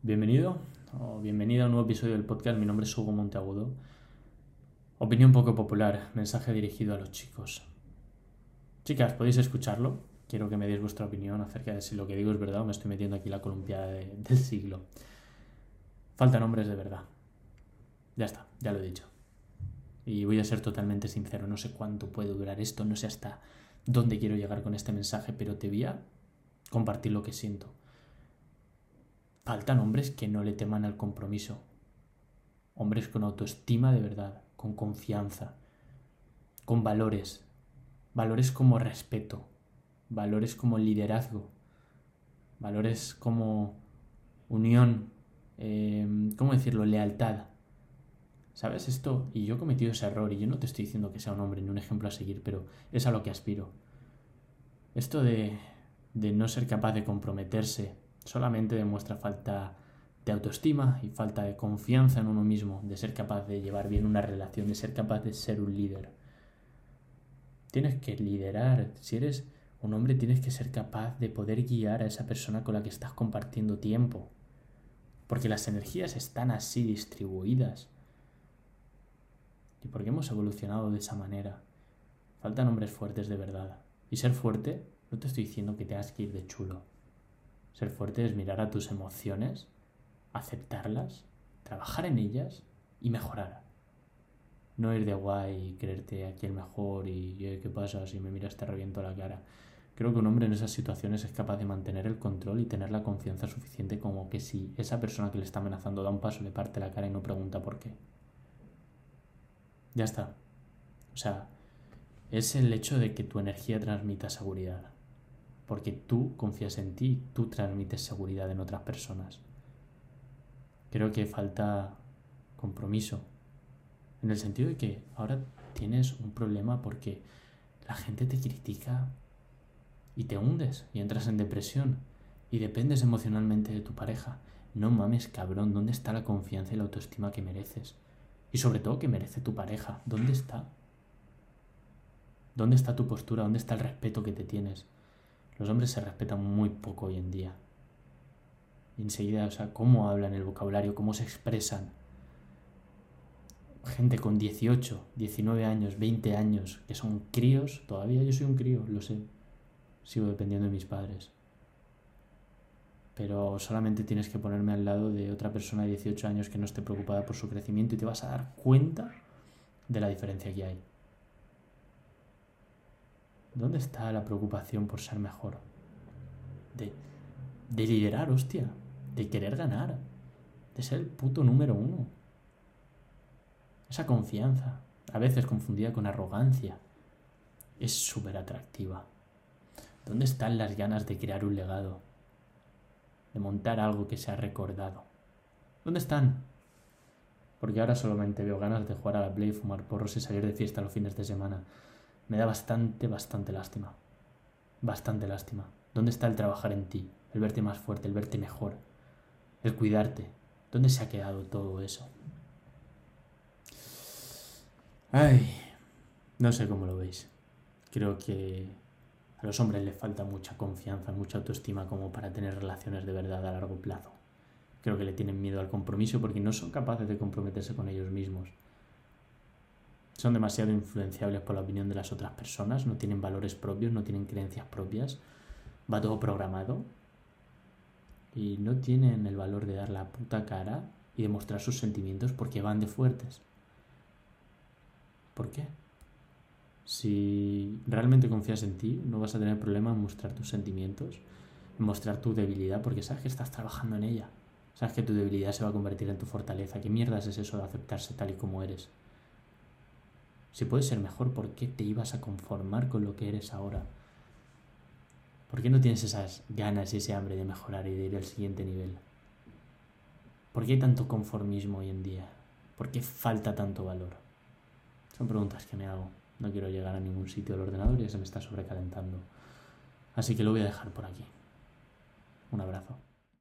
Bienvenido o bienvenida a un nuevo episodio del podcast. Mi nombre es Hugo Monteagudo. Opinión poco popular, mensaje dirigido a los chicos. Chicas, ¿podéis escucharlo? Quiero que me deis vuestra opinión acerca de si lo que digo es verdad o me estoy metiendo aquí la columpiada del siglo. Faltan hombres de verdad. Ya está, ya lo he dicho. Y voy a ser totalmente sincero, no sé cuánto puede durar esto, no sé hasta dónde quiero llegar con este mensaje, pero te voy a compartir lo que siento. Faltan hombres que no le teman al compromiso. Hombres con autoestima de verdad, con confianza, con valores. Valores como respeto, valores como liderazgo, valores como unión, eh, ¿cómo decirlo? Lealtad. ¿Sabes esto? Y yo he cometido ese error y yo no te estoy diciendo que sea un hombre ni un ejemplo a seguir, pero es a lo que aspiro. Esto de, de no ser capaz de comprometerse solamente demuestra falta de autoestima y falta de confianza en uno mismo, de ser capaz de llevar bien una relación, de ser capaz de ser un líder. Tienes que liderar. Si eres un hombre, tienes que ser capaz de poder guiar a esa persona con la que estás compartiendo tiempo. Porque las energías están así distribuidas y por qué hemos evolucionado de esa manera. Faltan hombres fuertes de verdad. Y ser fuerte, no te estoy diciendo que tengas que ir de chulo. Ser fuerte es mirar a tus emociones, aceptarlas, trabajar en ellas y mejorar. No ir de guay y creerte aquí el mejor y qué pasa si me miras te reviento la cara. Creo que un hombre en esas situaciones es capaz de mantener el control y tener la confianza suficiente como que si esa persona que le está amenazando da un paso le parte la cara y no pregunta por qué. Ya está. O sea, es el hecho de que tu energía transmita seguridad. Porque tú confías en ti, tú transmites seguridad en otras personas. Creo que falta compromiso. En el sentido de que ahora tienes un problema porque la gente te critica y te hundes y entras en depresión y dependes emocionalmente de tu pareja. No mames, cabrón, ¿dónde está la confianza y la autoestima que mereces? Y sobre todo que merece tu pareja. ¿Dónde está? ¿Dónde está tu postura? ¿Dónde está el respeto que te tienes? Los hombres se respetan muy poco hoy en día. Y enseguida, o sea, cómo hablan el vocabulario, cómo se expresan. Gente con 18, 19 años, 20 años, que son críos, todavía yo soy un crío, lo sé. Sigo dependiendo de mis padres pero solamente tienes que ponerme al lado de otra persona de 18 años que no esté preocupada por su crecimiento y te vas a dar cuenta de la diferencia que hay. ¿Dónde está la preocupación por ser mejor? De, de liderar, hostia, de querer ganar, de ser el puto número uno. Esa confianza, a veces confundida con arrogancia, es súper atractiva. ¿Dónde están las ganas de crear un legado? de montar algo que se ha recordado. ¿Dónde están? Porque ahora solamente veo ganas de jugar a la Play, fumar porros y salir de fiesta los fines de semana. Me da bastante, bastante lástima. Bastante lástima. ¿Dónde está el trabajar en ti? El verte más fuerte, el verte mejor. El cuidarte. ¿Dónde se ha quedado todo eso? Ay, no sé cómo lo veis. Creo que a los hombres les falta mucha confianza, mucha autoestima como para tener relaciones de verdad a largo plazo. Creo que le tienen miedo al compromiso porque no son capaces de comprometerse con ellos mismos. Son demasiado influenciables por la opinión de las otras personas, no tienen valores propios, no tienen creencias propias, va todo programado y no tienen el valor de dar la puta cara y demostrar sus sentimientos porque van de fuertes. ¿Por qué? Si realmente confías en ti, no vas a tener problema en mostrar tus sentimientos, en mostrar tu debilidad, porque sabes que estás trabajando en ella. Sabes que tu debilidad se va a convertir en tu fortaleza. ¿Qué mierdas es eso de aceptarse tal y como eres? Si puedes ser mejor, ¿por qué te ibas a conformar con lo que eres ahora? ¿Por qué no tienes esas ganas y ese hambre de mejorar y de ir al siguiente nivel? ¿Por qué hay tanto conformismo hoy en día? ¿Por qué falta tanto valor? Son preguntas que me hago. No quiero llegar a ningún sitio del ordenador y se me está sobrecalentando. Así que lo voy a dejar por aquí. Un abrazo.